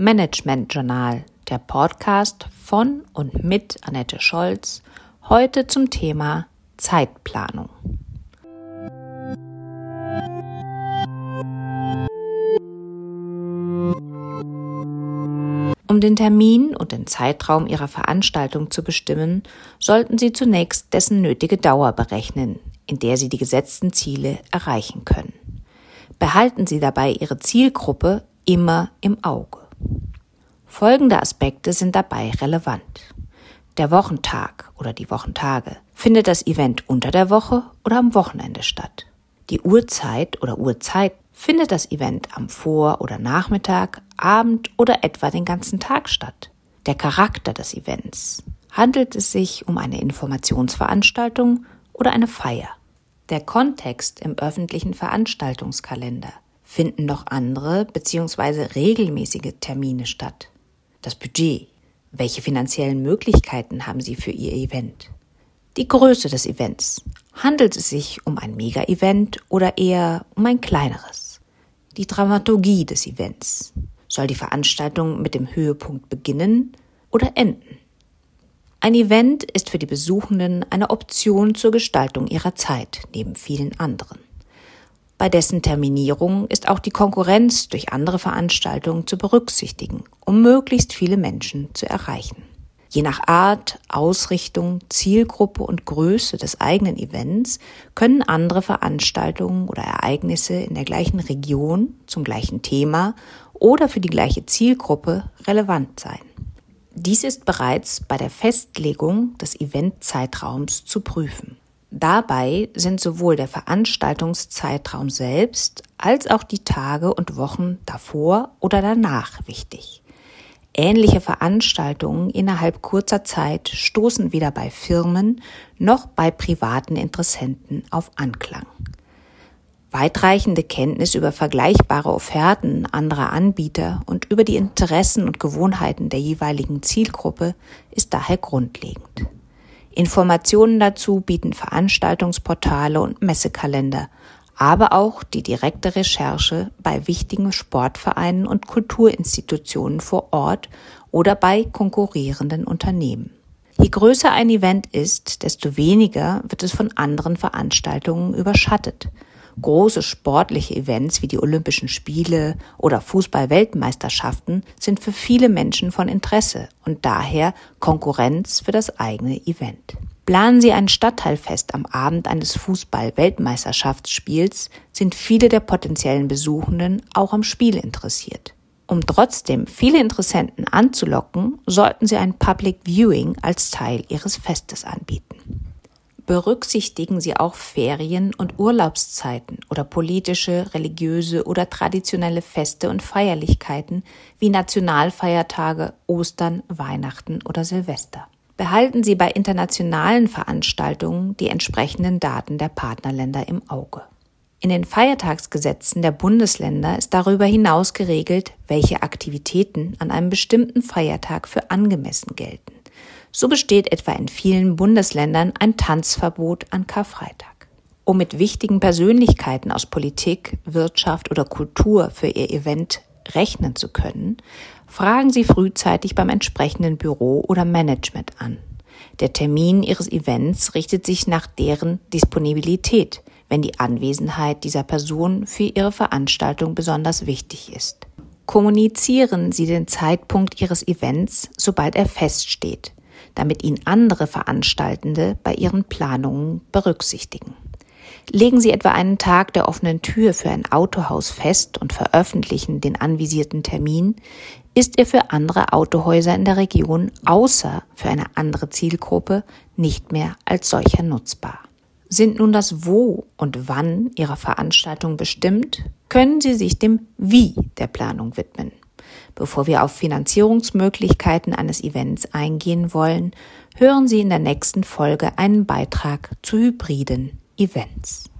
Management Journal, der Podcast von und mit Annette Scholz, heute zum Thema Zeitplanung. Um den Termin und den Zeitraum Ihrer Veranstaltung zu bestimmen, sollten Sie zunächst dessen nötige Dauer berechnen, in der Sie die gesetzten Ziele erreichen können. Behalten Sie dabei Ihre Zielgruppe immer im Auge. Folgende Aspekte sind dabei relevant. Der Wochentag oder die Wochentage. Findet das Event unter der Woche oder am Wochenende statt? Die Uhrzeit oder Uhrzeit Findet das Event am Vor- oder Nachmittag, Abend oder etwa den ganzen Tag statt? Der Charakter des Events. Handelt es sich um eine Informationsveranstaltung oder eine Feier? Der Kontext im öffentlichen Veranstaltungskalender. Finden noch andere bzw. regelmäßige Termine statt? Das Budget. Welche finanziellen Möglichkeiten haben Sie für Ihr Event? Die Größe des Events. Handelt es sich um ein Mega-Event oder eher um ein kleineres? die Dramaturgie des Events. Soll die Veranstaltung mit dem Höhepunkt beginnen oder enden? Ein Event ist für die Besuchenden eine Option zur Gestaltung ihrer Zeit neben vielen anderen. Bei dessen Terminierung ist auch die Konkurrenz durch andere Veranstaltungen zu berücksichtigen, um möglichst viele Menschen zu erreichen. Je nach Art, Ausrichtung, Zielgruppe und Größe des eigenen Events können andere Veranstaltungen oder Ereignisse in der gleichen Region zum gleichen Thema oder für die gleiche Zielgruppe relevant sein. Dies ist bereits bei der Festlegung des Eventzeitraums zu prüfen. Dabei sind sowohl der Veranstaltungszeitraum selbst als auch die Tage und Wochen davor oder danach wichtig. Ähnliche Veranstaltungen innerhalb kurzer Zeit stoßen weder bei Firmen noch bei privaten Interessenten auf Anklang. Weitreichende Kenntnis über vergleichbare Offerten anderer Anbieter und über die Interessen und Gewohnheiten der jeweiligen Zielgruppe ist daher grundlegend. Informationen dazu bieten Veranstaltungsportale und Messekalender aber auch die direkte Recherche bei wichtigen Sportvereinen und Kulturinstitutionen vor Ort oder bei konkurrierenden Unternehmen. Je größer ein Event ist, desto weniger wird es von anderen Veranstaltungen überschattet. Große sportliche Events wie die Olympischen Spiele oder Fußball-Weltmeisterschaften sind für viele Menschen von Interesse und daher Konkurrenz für das eigene Event. Planen Sie ein Stadtteilfest am Abend eines Fußball-Weltmeisterschaftsspiels, sind viele der potenziellen Besuchenden auch am Spiel interessiert. Um trotzdem viele Interessenten anzulocken, sollten Sie ein Public Viewing als Teil Ihres Festes anbieten. Berücksichtigen Sie auch Ferien- und Urlaubszeiten oder politische, religiöse oder traditionelle Feste und Feierlichkeiten wie Nationalfeiertage, Ostern, Weihnachten oder Silvester behalten Sie bei internationalen Veranstaltungen die entsprechenden Daten der Partnerländer im Auge. In den Feiertagsgesetzen der Bundesländer ist darüber hinaus geregelt, welche Aktivitäten an einem bestimmten Feiertag für angemessen gelten. So besteht etwa in vielen Bundesländern ein Tanzverbot an Karfreitag. Um mit wichtigen Persönlichkeiten aus Politik, Wirtschaft oder Kultur für ihr Event rechnen zu können, fragen Sie frühzeitig beim entsprechenden Büro oder Management an. Der Termin Ihres Events richtet sich nach deren Disponibilität, wenn die Anwesenheit dieser Person für Ihre Veranstaltung besonders wichtig ist. Kommunizieren Sie den Zeitpunkt Ihres Events, sobald er feststeht, damit ihn andere Veranstaltende bei ihren Planungen berücksichtigen. Legen Sie etwa einen Tag der offenen Tür für ein Autohaus fest und veröffentlichen den anvisierten Termin, ist er für andere Autohäuser in der Region außer für eine andere Zielgruppe nicht mehr als solcher nutzbar. Sind nun das Wo und Wann Ihrer Veranstaltung bestimmt, können Sie sich dem Wie der Planung widmen. Bevor wir auf Finanzierungsmöglichkeiten eines Events eingehen wollen, hören Sie in der nächsten Folge einen Beitrag zu hybriden Events.